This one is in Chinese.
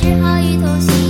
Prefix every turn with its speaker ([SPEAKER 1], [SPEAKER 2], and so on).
[SPEAKER 1] 只好一头心。